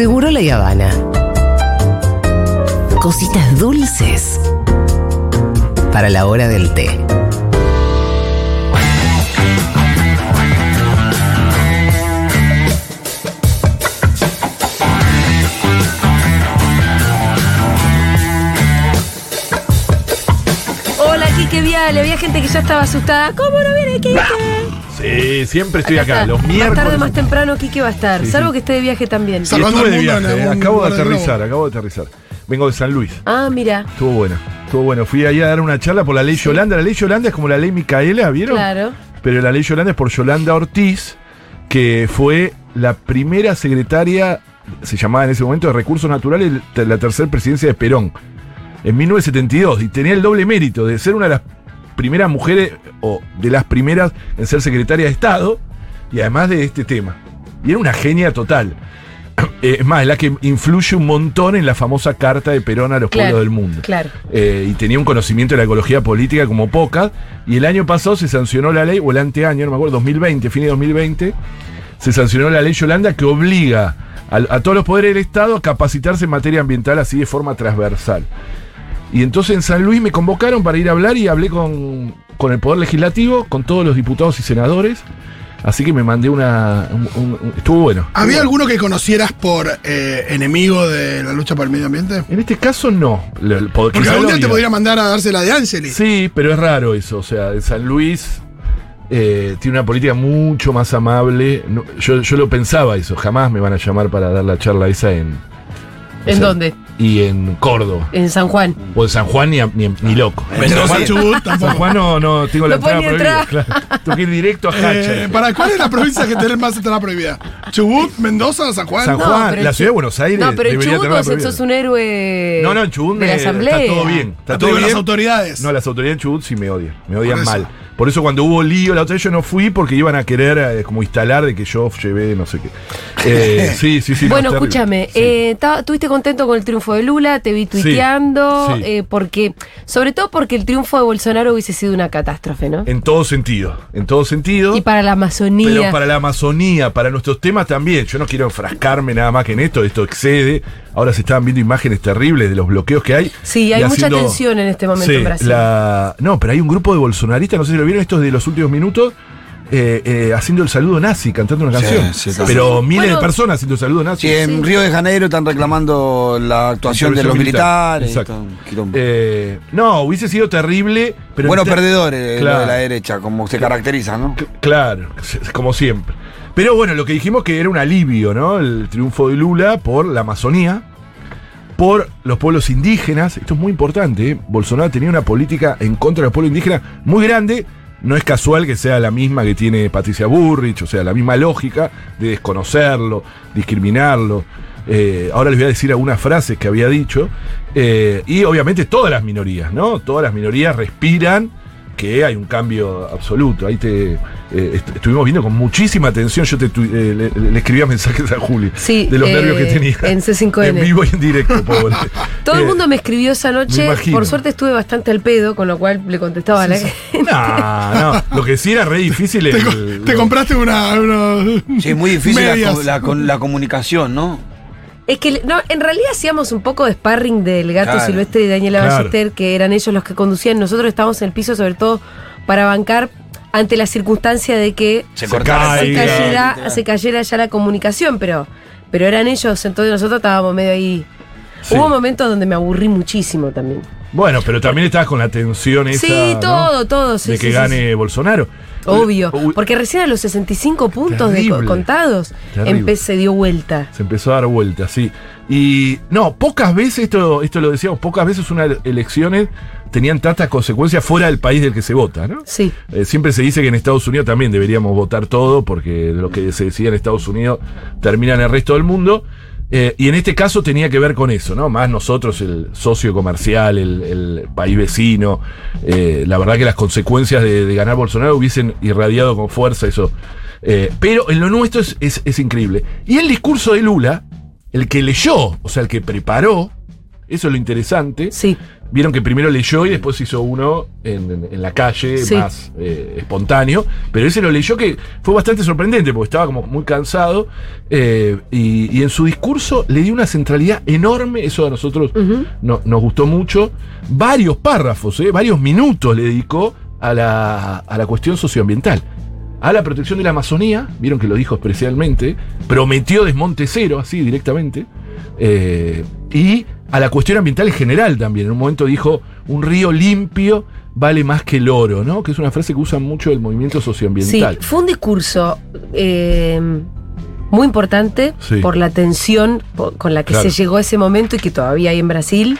Seguro la Habana. Cositas dulces para la hora del té. Hola, Kike Viale. Había gente que ya estaba asustada. ¿Cómo no viene Kike? Sí, siempre estoy Acá. Los Más miércoles. tarde, más temprano, Kike va a estar. Sí, Salvo sí. que esté de viaje también. Salvando estuve de viaje, eh. acabo de aterrizar, acabo de aterrizar. Vengo de San Luis. Ah, mira. Estuvo bueno, estuvo bueno. Fui ahí a dar una charla por la ley Yolanda. La ley Yolanda es como la ley Micaela, ¿vieron? Claro. Pero la ley Yolanda es por Yolanda Ortiz, que fue la primera secretaria, se llamaba en ese momento, de Recursos Naturales la tercera presidencia de Perón, en 1972. Y tenía el doble mérito de ser una de las primeras mujeres, o de las primeras en ser secretaria de Estado, y además de este tema. Y era una genia total. Eh, Es más, es la que influye un montón en la famosa carta de Perón a los Claro, pueblos del mundo. Claro. Eh, y tenía un conocimiento de la ecología política como pocas. Y el año pasado se sancionó la ley, o el anteaño, no me acuerdo, 2020, fin de 2020, se sancionó la ley Yolanda que obliga a, a todos los poderes del Estado a capacitarse en materia ambiental así de forma transversal. Y entonces en San Luis me convocaron para ir a hablar y hablé con, con el Poder Legislativo, con todos los diputados y senadores. Así que me mandé una. un- un- un- estuvo bueno. ¿Había alguno que conocieras por eh, enemigo de la lucha por el medio ambiente? En este caso no. Le- le- pod- Porque algún día te podría mandar a darse la de Angeli. Sí, pero es raro eso. O sea, en San Luis eh, tiene una política mucho más amable. No, yo, yo lo pensaba eso. Jamás me van a llamar para dar la charla esa en. o ¿En sea, dónde? Y en Córdoba. En San Juan. O en San Juan ni, a- ni, ni loco. Mendoza, San Juan, Chubut, San tampoco. Juan no, no tengo la No entrada prohibida. Claro. Tengo que ir directo a Hacha. Eh, ¿Para cuál es la provincia que tiene más entrada prohibida? ¿Chubut, Mendoza, San Juan? San Juan, la ciudad de Buenos Aires. No, pero en Chubut vos sos un héroe. No, no, en Chubut de la asamblea. está todo bien. Está todo digo, las bien. autoridades. No, las autoridades en Chubut sí me odian. Me odian mal. Por eso cuando hubo lío la otra vez yo no fui porque iban a querer eh, como instalar de que yo llevé no sé qué. Eh, sí, sí, sí. no, Bueno, escúchame, Sí. eh, ¿estuviste contento con el triunfo de Lula? Te vi tuiteando, sí. eh, porque, sobre todo porque el triunfo de Bolsonaro hubiese sido una catástrofe, ¿no? En todo sentido. En todo sentido. Y para la Amazonía. Pero para la Amazonía, para nuestros temas también. Yo no quiero enfrascarme nada más que en esto, esto excede. Ahora se estaban viendo imágenes terribles de los bloqueos que hay. Sí, hay mucha tensión en este momento Sí, en Brasil. la- No, pero hay un grupo de bolsonaristas, no sé si lo vieron, estos de los últimos minutos, eh, eh, haciendo el saludo nazi, cantando una canción. sí, sí. pero miles Bueno. de personas haciendo el saludo nazi. Sí, en Río de Janeiro están reclamando la actuación de los militar, militares. Eh, no, hubiese sido terrible, pero... Buenos perdedores Claro. lo de la derecha, como se caracteriza, ¿no? C- Claro, como siempre. Pero bueno, lo que dijimos que era un alivio, ¿no? El triunfo de Lula por la Amazonía, por los pueblos indígenas. Esto es muy importante. ¿eh? Bolsonaro tenía una política en contra de los pueblos indígenas muy grande. No es casual que sea la misma que tiene Patricia Burrich, o sea, la misma lógica de desconocerlo, discriminarlo. Eh, ahora les voy a decir algunas frases que había dicho. Eh, y obviamente todas las minorías, ¿no? Todas las minorías respiran que hay un cambio absoluto. Ahí te eh, est- estuvimos viendo con muchísima atención. Yo te tu- eh, le, le escribía mensajes a Juli Sí, de los eh, nervios que tenía. en C5N. En vivo y en directo, pobre. Todo el Eh, mundo me escribió esa noche. Por suerte estuve bastante al pedo, con lo cual le contestaba a la gente. No, no. Lo que sí era re difícil Te, el- te compraste una. una- Sí, es muy difícil la, la con- la comunicación, ¿no? Es que no, en realidad hacíamos un poco de sparring del gato Claro. silvestre y Daniela Claro. Ballester, que eran ellos los que conducían. Nosotros estábamos en el piso, sobre todo para bancar ante la circunstancia de que Se, Se cortara cae, se Caiga. cayera, se cayera ya la comunicación, pero, pero eran ellos, entonces nosotros estábamos medio ahí. Sí. Hubo momentos donde me aburrí muchísimo también. Bueno, pero también estabas con la tensión esa. sí, ¿no? todo, todo. sí, de que sí, gane Bolsonaro. Obvio. Porque recién a los 65 puntos de Terrible. contados Terrible. empe- se dio vuelta. Se empezó a dar vuelta, sí. Y no, pocas veces, esto, esto lo decíamos, pocas veces unas elecciones tenían tantas consecuencias fuera del país del que se vota, ¿no? Sí. Eh, siempre se dice que en Estados Unidos también deberíamos votar todo, porque lo que se decía en Estados Unidos termina en el resto del mundo. Eh, y en este caso tenía que ver con eso, ¿no? Más nosotros, el socio comercial, el, país vecino. eh, la verdad que las consecuencias de, de ganar Bolsonaro hubiesen irradiado con fuerza eso. Eh, pero en lo nuestro es, es- es increíble. Y el discurso de Lula, el que leyó, o sea, el que preparó, eso es lo interesante. Sí. Vieron que primero leyó y después hizo uno en, en- en la calle, Sí. más eh, espontáneo. Pero ese lo leyó que fue bastante sorprendente porque estaba como muy cansado. eh, y, y en su discurso le dio una centralidad enorme. Eso a nosotros no- nos gustó mucho. Varios párrafos, eh, varios minutos le dedicó a la, a la cuestión socioambiental. A la protección de la Amazonía, vieron que lo dijo especialmente, prometió desmonte cero, así directamente, eh, y a la cuestión ambiental en general también. En un momento dijo, un río limpio vale más que el oro, ¿no? Que es una frase que usa mucho el movimiento Sí, socioambiental. fue un discurso eh, muy importante Sí. por la tensión con la que Claro. se llegó a ese momento y que todavía hay en Brasil,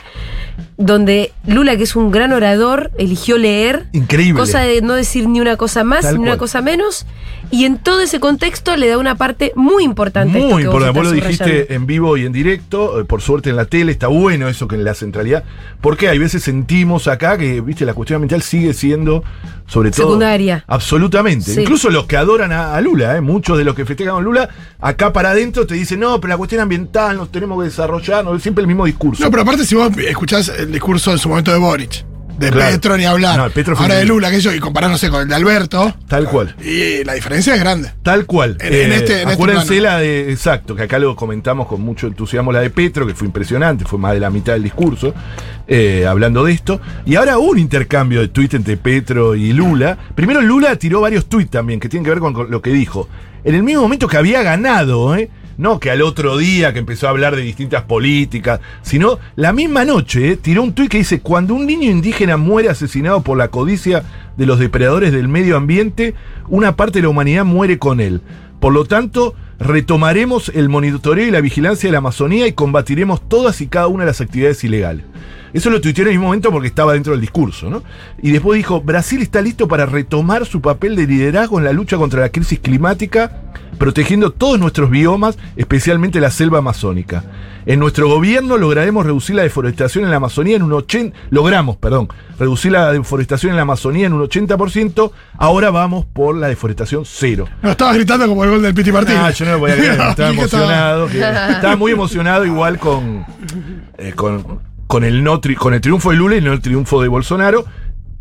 donde Lula, que es un gran orador, eligió leer, Increíble. cosa de no decir ni una cosa más Tal ni una cosa menos, y en todo ese contexto le da una parte muy importante. a esto Muy que importante, vos lo dijiste en vivo y en directo, eh, por suerte en la tele, está bueno eso que en la centralidad, porque hay veces sentimos acá que, viste, la cuestión ambiental sigue siendo, sobre todo... Secundaria. Absolutamente. Sí. Incluso los que adoran a, a Lula, eh, muchos de los que festejan a Lula, acá para adentro te dicen, no, pero la cuestión ambiental nos tenemos que desarrollar, no, siempre el mismo discurso. No, pero aparte, si vos escuchás el discurso en su momento de Boric, de Claro. Petro ni hablar, No, Petro ahora de. Lula, que yo, y comparándose con el de Alberto, Tal cual. y la diferencia es grande. Tal cual. En- en este- en este acuérdense plano. la de. Exacto, que acá lo comentamos con mucho entusiasmo, la de Petro, que fue impresionante, fue más de la mitad del discurso, eh, hablando de esto. Y ahora hubo un intercambio de tuit entre Petro y Lula. Primero Lula tiró varios tuits también, que tienen que ver con, con lo que dijo. En el mismo momento que había ganado, ¿eh? No que al otro día que empezó a hablar de distintas políticas, sino la misma noche ¿eh? tiró un tuit que dice, cuando un niño indígena muere asesinado por la codicia de los depredadores del medio ambiente, una parte de la humanidad muere con él. Por lo tanto, retomaremos el monitoreo y la vigilancia de la Amazonía y combatiremos todas y cada una de las actividades ilegales. Eso lo tuiteó en el mismo momento porque estaba dentro del discurso, ¿no? Y después dijo, Brasil está listo para retomar su papel de liderazgo en la lucha contra la crisis climática, protegiendo todos nuestros biomas, especialmente la selva amazónica. En nuestro gobierno lograremos reducir la deforestación en la Amazonía en un 80%, logramos, perdón, reducir la deforestación en la Amazonía en un 80%, ahora vamos por la deforestación cero. No, estabas gritando como el gol del Piti Martínez. Ah, yo no lo podía creer, estaba emocionado. que- estaba muy emocionado igual con, eh, con, con el no tri- con el triunfo de Lula y no el triunfo de Bolsonaro.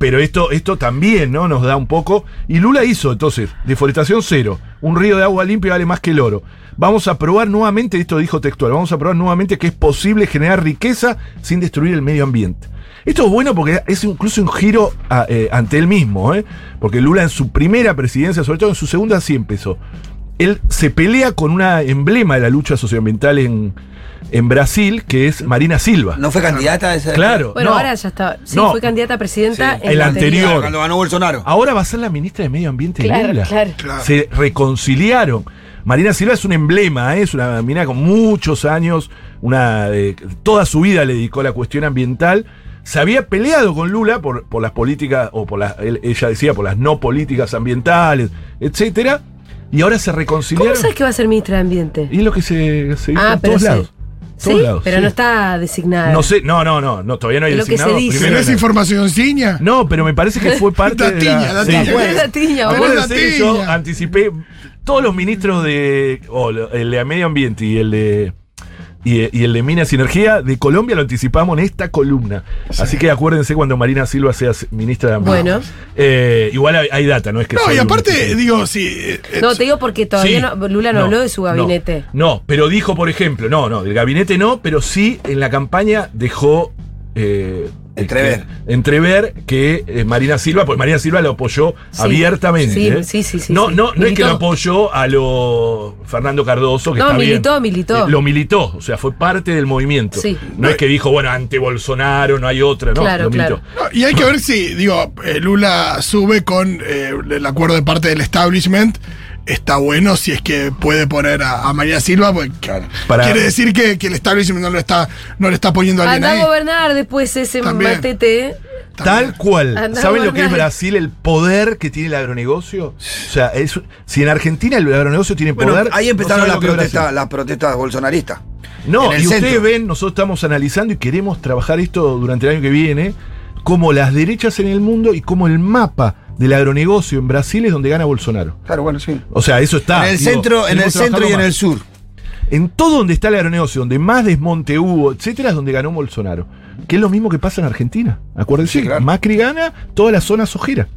Pero esto, esto también ¿no? nos da un poco. Y Lula hizo entonces, deforestación cero. Un río de agua limpia vale más que el oro. Vamos a probar nuevamente, esto dijo textual, vamos a probar nuevamente que es posible generar riqueza sin destruir el medio ambiente. Esto es bueno porque es incluso un giro eh, ante él mismo, ¿eh? porque Lula en su primera presidencia, sobre todo en su segunda, sí empezó él se pelea con una emblema de la lucha socioambiental en, en Brasil, que es Marina Silva. ¿No fue candidata a esa? claro. Bueno, no. ahora ya está. Sí, No. fue candidata a presidenta Sí. en El la anterior. Cuando ganó Bolsonaro. Ahora va a ser la ministra de Medio Ambiente Claro, Lula. claro. Claro. Se reconciliaron. Marina Silva es un emblema, ¿eh? es una mina con muchos años, una eh, toda su vida le dedicó a la cuestión ambiental. Se había peleado con Lula por, por las políticas, o por las, él- ella decía, por las no políticas ambientales, etcétera, y ahora se ¿Cómo reconciliaron. sabes que va a ser ministra de Ambiente? Y es lo que se, se dijo Ah, en pero todos sí. lados. Sí, lados, pero sí. no está designada. No sé, no, no, no, no todavía no hay que se designado. dice. Primero ¿Tenés era- información ciña? No, pero me parece que fue parte de la... Sí. Bueno, la tiña, vos. Acuérdense que yo anticipé todos los ministros de. o lo- el de Medio Ambiente y el de. Y, y el de Minas y Energía de Colombia lo anticipamos en esta columna. Así que acuérdense cuando Marina Silva sea ministra de Ambiente. Bueno. Eh, igual hay, hay data, no es que No, y un- aparte, digo, sí. eh, No, eh, te digo porque todavía Sí. no- Lula no, habló de su no, gabinete. No, pero dijo, por ejemplo, no, no, del gabinete no, pero sí en la campaña dejó. eh, Entrever. que- entrever que eh, Marina Silva, pues Marina Silva lo apoyó Sí. abiertamente. Sí, ¿eh? sí, sí, sí, No, sí. no, no es que Militó. lo apoyó a lo Fernando Cardoso, que No, está bien. militó, militó. Eh, lo militó, o sea, fue parte del movimiento. Sí. No es que dijo, bueno, ante Bolsonaro no hay otra, no, Claro, lo militó. claro. no, y hay que ver si, digo, eh, Lula sube con eh, el acuerdo de parte del establishment. Está bueno si es que puede poner a, a María Silva, porque Para- quiere decir que, que el establishment no le está, no le está poniendo a alguien Anda a gobernar después ese También. matete. Tal cual. Andá ¿Saben lo que es. Brasil? El poder que tiene el agronegocio. O sea, es, si en Argentina el agronegocio tiene Bueno, poder. ahí empezaron las lo protestas, las protestas bolsonaristas. No, y ustedes ven, nosotros estamos analizando y queremos trabajar esto durante el año que viene, como las derechas en el mundo y como el mapa del agronegocio en Brasil es donde gana Bolsonaro. Claro, bueno, sí. O sea, eso está. en el digo, centro, en el centro y en el sur. En todo donde está el agronegocio, donde más desmonte hubo, etcétera, es donde ganó Bolsonaro. Que es lo mismo que pasa en Argentina. Acuérdense, Sí, claro. Macri gana toda la zona sojera.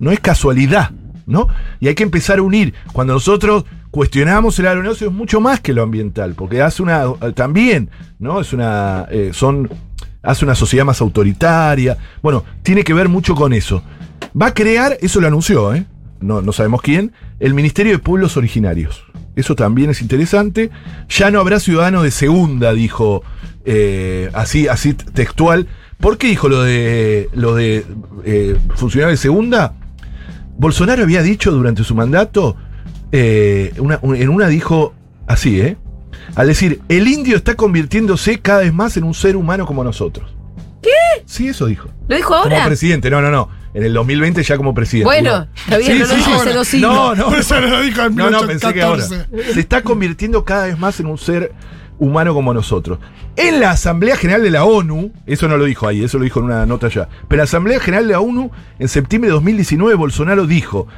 No es casualidad, ¿no? Y hay que empezar a unir. Cuando nosotros cuestionamos el agronegocio es mucho más que lo ambiental, porque hace una también, ¿no? Es una eh, son hace una sociedad más autoritaria. Bueno, tiene que ver mucho con eso. Va a crear, eso lo anunció, ¿eh? No, no sabemos quién, el Ministerio de Pueblos Originarios. Eso también es interesante. Ya no habrá ciudadanos de segunda, dijo eh, así, así textual. ¿Por qué dijo lo de lo de eh, funcionarios de segunda? Bolsonaro había dicho durante su mandato, eh, una- un- en una dijo así, ¿eh? Al decir, el indio está convirtiéndose cada vez más en un ser humano como nosotros. ¿Qué? Sí, eso dijo. ¿Lo dijo Como ahora? presidente, no, no, no. En el 2020 ya como presidente. Bueno, está bien, Sí, no lo dijo sí. hace dos siglos. No, no, eso lo dijo en no, no, pensé que ahora. 1814. Se está convirtiendo cada vez más en un ser humano como nosotros. En la Asamblea General de la ONU, eso no lo dijo ahí, eso lo dijo en una nota ya, pero en la Asamblea General de la ONU, en septiembre de 2019, Bolsonaro dijo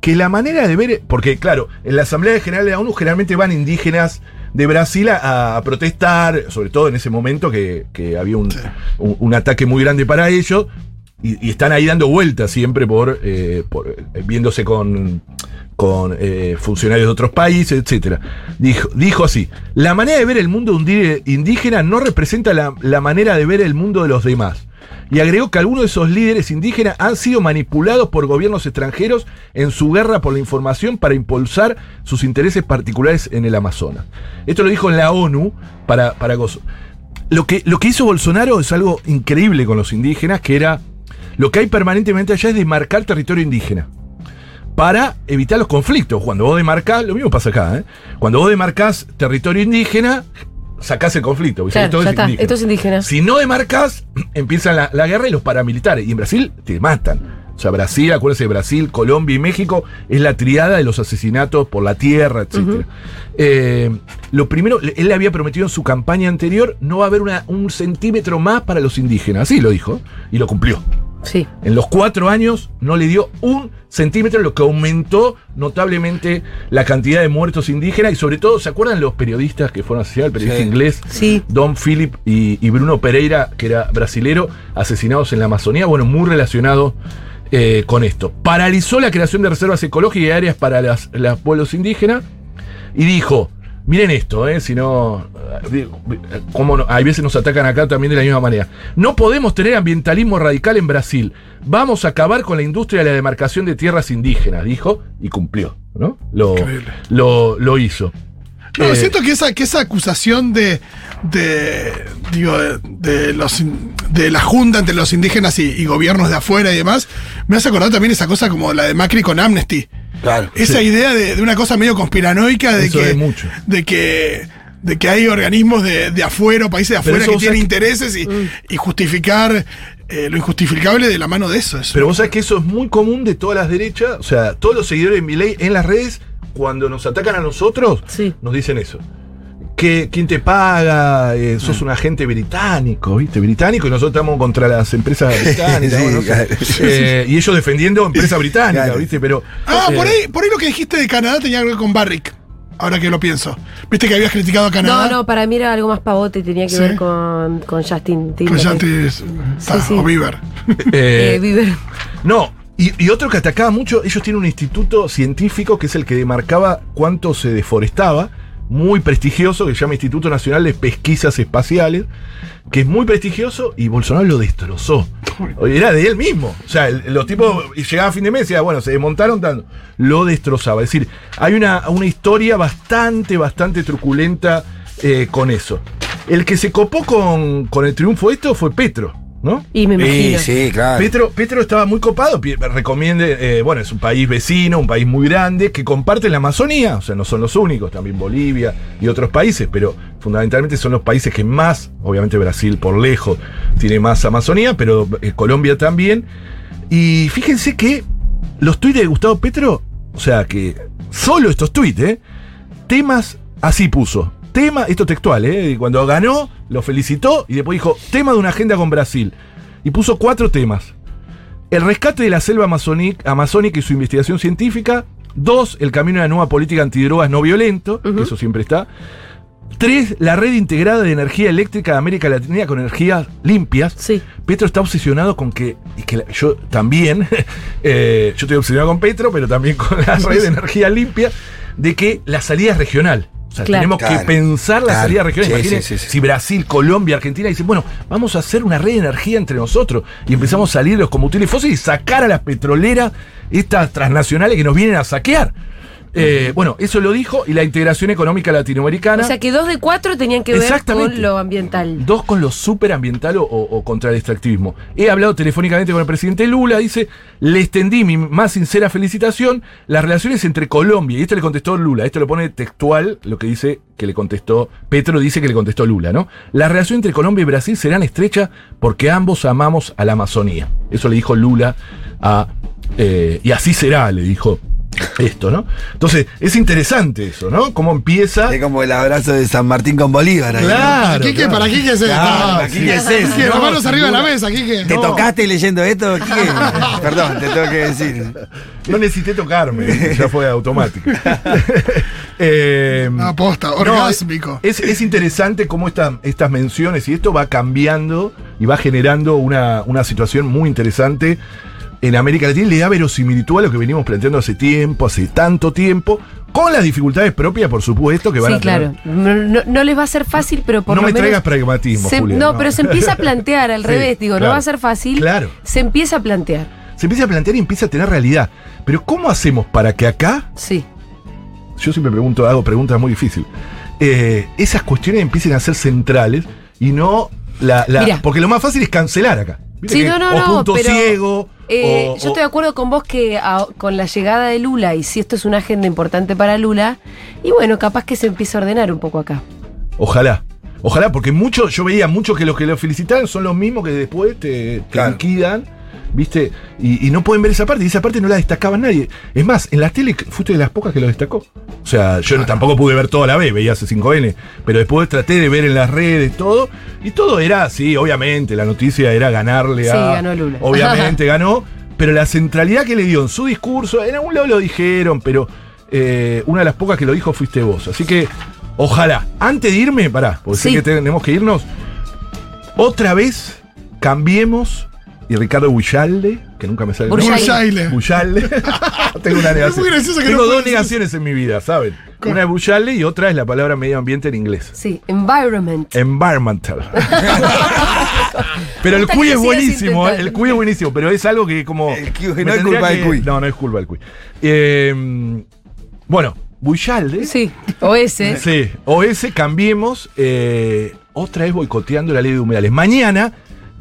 que la manera de ver, porque claro, en la Asamblea General de la ONU generalmente van indígenas de Brasil a, a protestar, sobre todo en ese momento que, que había un, un- un ataque muy grande para ellos, y, están ahí dando vueltas siempre por, eh, eh, viéndose con, con eh, funcionarios de otros países, etcétera. Dijo, dijo así: la manera de ver el mundo indígena no representa la, la manera de ver el mundo de los demás. Y agregó que algunos de esos líderes indígenas han sido manipulados por gobiernos extranjeros en su guerra por la información para impulsar sus intereses particulares en el Amazonas. Esto lo dijo en la ONU para, para gozo. Lo que, lo que hizo Bolsonaro es algo increíble con los indígenas, que era lo que hay permanentemente allá es demarcar territorio indígena. Para evitar los conflictos. Cuando vos demarcás, lo mismo pasa acá, ¿eh? Cuando vos demarcás territorio indígena, sacás el conflicto. Claro, todo es está, indígena. esto es indígena. Si no demarcas, empiezan la, la guerra y los paramilitares. Y en Brasil te matan. O sea, Brasil, acuérdense, Brasil, Colombia y México es la triada de los asesinatos por la tierra, etc. lo primero, él le había prometido en su campaña anterior, no va a haber una- un centímetro más para los indígenas. Así lo dijo. Y lo cumplió. Sí. En los cuatro años no le dio un centímetro, lo que aumentó notablemente la cantidad de muertos indígenas y sobre todo, ¿se acuerdan los periodistas que fueron asesinados? El periodista Sí. inglés Sí. Don Philip y, y Bruno Pereira, que era brasilero, asesinados en la Amazonía, bueno, muy relacionado eh, con esto. Paralizó la creación de reservas ecológicas y áreas para las- los pueblos indígenas y dijo, miren esto, eh, si no, cómo no- hay veces nos atacan acá también de la misma manera. No podemos tener ambientalismo radical en Brasil. Vamos a acabar con la industria de la demarcación de tierras indígenas, dijo, y cumplió, ¿no? Lo, lo, lo hizo. No, Eh, siento que esa, que esa acusación de, de digo, de, de los, de la junta entre los indígenas y, y gobiernos de afuera y demás, me hace acordar también esa cosa como la de Macri con Amnesty. Claro. Esa idea de, de una cosa medio conspiranoica de Eso que, mucho. de que de que hay organismos de, de afuera, países de afuera que tienen intereses y, y justificar eh, lo injustificable de la mano de eso. Es Pero vos sabés que eso es muy común de todas las derechas. O sea, todos los seguidores de Milei en las redes, cuando nos atacan a nosotros, Sí. nos dicen eso. Que, ¿Quién te paga? Eh, sos un agente británico, ¿viste? Británico y nosotros estamos contra las empresas británicas. Sí, bueno, no sé. claro. Eh, y ellos defendiendo empresas británicas, Claro. ¿viste? Pero. Ah, por eh, ahí, por ahí lo que dijiste de Canadá tenía que ver con Barrick. Ahora que lo pienso. Viste que habías criticado a Canadá. No, no, para mí era algo más pavote, tenía que ¿Sí? ver con, con Justin Con Timberlake. Yantis, ta, sí. o Bieber. eh, Eh, Bieber. No, y, y otro que atacaba mucho, ellos tienen un instituto científico que es el que demarcaba cuánto se deforestaba, muy prestigioso, que se llama Instituto Nacional de Pesquisas Espaciales, que es muy prestigioso y Bolsonaro lo destrozó. Era de él mismo. O sea, los tipos llegaban a fin de mes y decían, bueno, se desmontaron tanto. Lo destrozaba. Es decir, hay una, una historia bastante, bastante truculenta eh, con eso. El que se copó con, con el triunfo de esto fue Petro, ¿no? Y me imagino. Sí, sí, claro. Petro, Petro estaba muy copado, recomiende, eh, bueno, es un país vecino, un país muy grande, que comparte la Amazonía, o sea, no son los únicos, también Bolivia y otros países, pero fundamentalmente son los países que más, obviamente Brasil por lejos tiene más Amazonía, pero eh, Colombia también. Y fíjense que los tuits de Gustavo Petro, o sea, que solo estos tuits, ¿eh? temas, así puso. Tema, esto textual, ¿eh? Cuando ganó, lo felicitó y después dijo, tema de una agenda con Brasil. Y puso cuatro temas. El rescate de la selva amazónica y su investigación científica. Dos, el camino a una nueva política antidrogas no violento, que eso siempre está. Tres, la red integrada de energía eléctrica de América Latina con energías limpias. Sí. Petro está obsesionado con que, y que la- yo también, eh, yo estoy obsesionado con Petro, pero también con la red de energía limpia, de que la salida es regional. O sea, Claro. tenemos que pensar la claro. salida regional. Sí, Imaginen sí, sí, sí. si Brasil, Colombia, Argentina dicen, bueno, vamos a hacer una red de energía entre nosotros y empezamos a salir de los combustibles fósiles y sacar a las petroleras, estas transnacionales que nos vienen a saquear. Eh, bueno, eso lo dijo y la integración económica latinoamericana. O sea que dos de cuatro tenían que ver con lo ambiental. Dos con lo superambiental o, o contra el extractivismo. He hablado telefónicamente con el presidente Lula, dice, le extendí mi más sincera felicitación, las relaciones entre Colombia, y esto le contestó Lula, esto lo pone textual, lo que dice que le contestó, Petro dice que le contestó Lula, ¿no? La relación entre Colombia y Brasil serán estrechas porque ambos amamos a la Amazonía. Eso le dijo Lula a... eh, y así será, le dijo esto, ¿no? Entonces, es interesante eso, ¿no? Cómo empieza... Es como el abrazo de San Martín con Bolívar. ahí, ¿no? Claro, Quique, claro. ¿para Quique es esto? Claro, ¿para Quique es eso? Quique, las No, manos arriba de la mesa, Quique. ¿Te No. tocaste leyendo esto? Quique? Perdón, te tengo que decir. No necesité tocarme, ya fue automático. Eh, No, posta, no, orgásmico. es, es interesante cómo esta- estas menciones y esto va cambiando y va generando una, una situación muy interesante en América Latina. Le da verosimilitud a lo que venimos planteando hace tiempo, hace tanto tiempo, con las dificultades propias, por supuesto, que van Sí, a tener. claro. No, les va a ser fácil, pero por no lo me menos. traigas pragmatismo, se- Julia, no, pero se empieza a plantear al Sí, revés. Digo, no va a ser fácil. Claro. Se empieza a plantear. Se empieza a plantear y empieza a tener realidad. Pero ¿cómo hacemos para que acá Sí. yo siempre pregunto, hago preguntas muy difíciles. Eh, esas cuestiones empiecen a ser centrales y no la. porque lo más fácil es cancelar acá. Sí, que no, no, o no, punto pero, ciego. Eh, o- yo o- estoy de acuerdo con vos que a- con la llegada de Lula, y si esto es una agenda importante para Lula, y bueno, capaz que se empieza a ordenar un poco acá. Ojalá. Ojalá, porque muchos, yo veía muchos que los que lo felicitan son los mismos que después te, te Claro. liquidan, ¿viste? Y, y no pueden ver esa parte, y esa parte no la destacaba nadie. Es más, en la tele fuiste de las pocas que lo destacó. O sea, yo no- tampoco pude ver toda la vez, veía C5N, pero después traté de ver en las redes todo, y todo era, sí, obviamente, la noticia era ganarle Sí, a. ganó Lula. Obviamente ganó, pero la centralidad que le dio en su discurso, en algún lado lo dijeron, pero eh, una de las pocas que lo dijo fuiste vos. Así que, ojalá, antes de irme, pará, porque sé Sí. que tenemos que irnos, otra vez cambiemos. Y Ricardo Bullalde, que nunca me sale el nombre. Bursaile. Bullalde. Tengo una negación. muy gracioso que Tengo no dos negaciones en mi vida, ¿saben? Una es Bullalde y otra es la palabra medio ambiente en inglés. Sí, environment. Environmental. pero el cuy es buenísimo, ¿eh? intentando. el cuy es buenísimo, pero es algo que como. El no es culpa del cuy. No, no es culpa del cuy. Eh, bueno, Buyalde. Sí, o ese. Sí, o ese cambiemos, eh, otra vez boicoteando la ley de humedales. Mañana,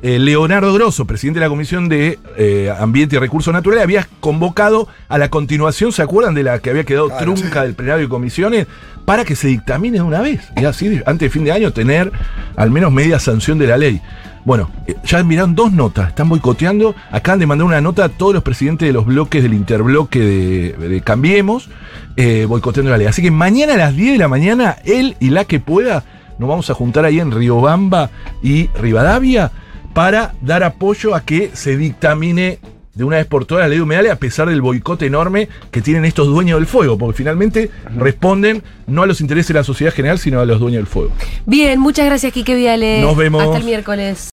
eh, Leonardo Grosso, presidente de la Comisión de eh, Ambiente y Recursos Naturales, había convocado a la continuación, ¿se acuerdan de la que había quedado Claro, trunca del plenario de comisiones? Para que se dictamine de una vez. Y así, antes de fin de año, tener al menos media sanción de la ley. Bueno, eh, ya miraron dos notas, están boicoteando. Acaban de mandar una nota a todos los presidentes de los bloques del interbloque de, de Cambiemos, eh, boicoteando la ley. Así que mañana a las 10 de la mañana, él y la que pueda, nos vamos a juntar ahí en Riobamba y Rivadavia para dar apoyo a que se dictamine de una vez por todas la ley de humedales, a pesar del boicote enorme que tienen estos dueños del fuego, porque finalmente responden no a los intereses de la sociedad general, sino a los dueños del fuego. Bien, muchas gracias, Quique Viale. Nos vemos. Hasta el miércoles.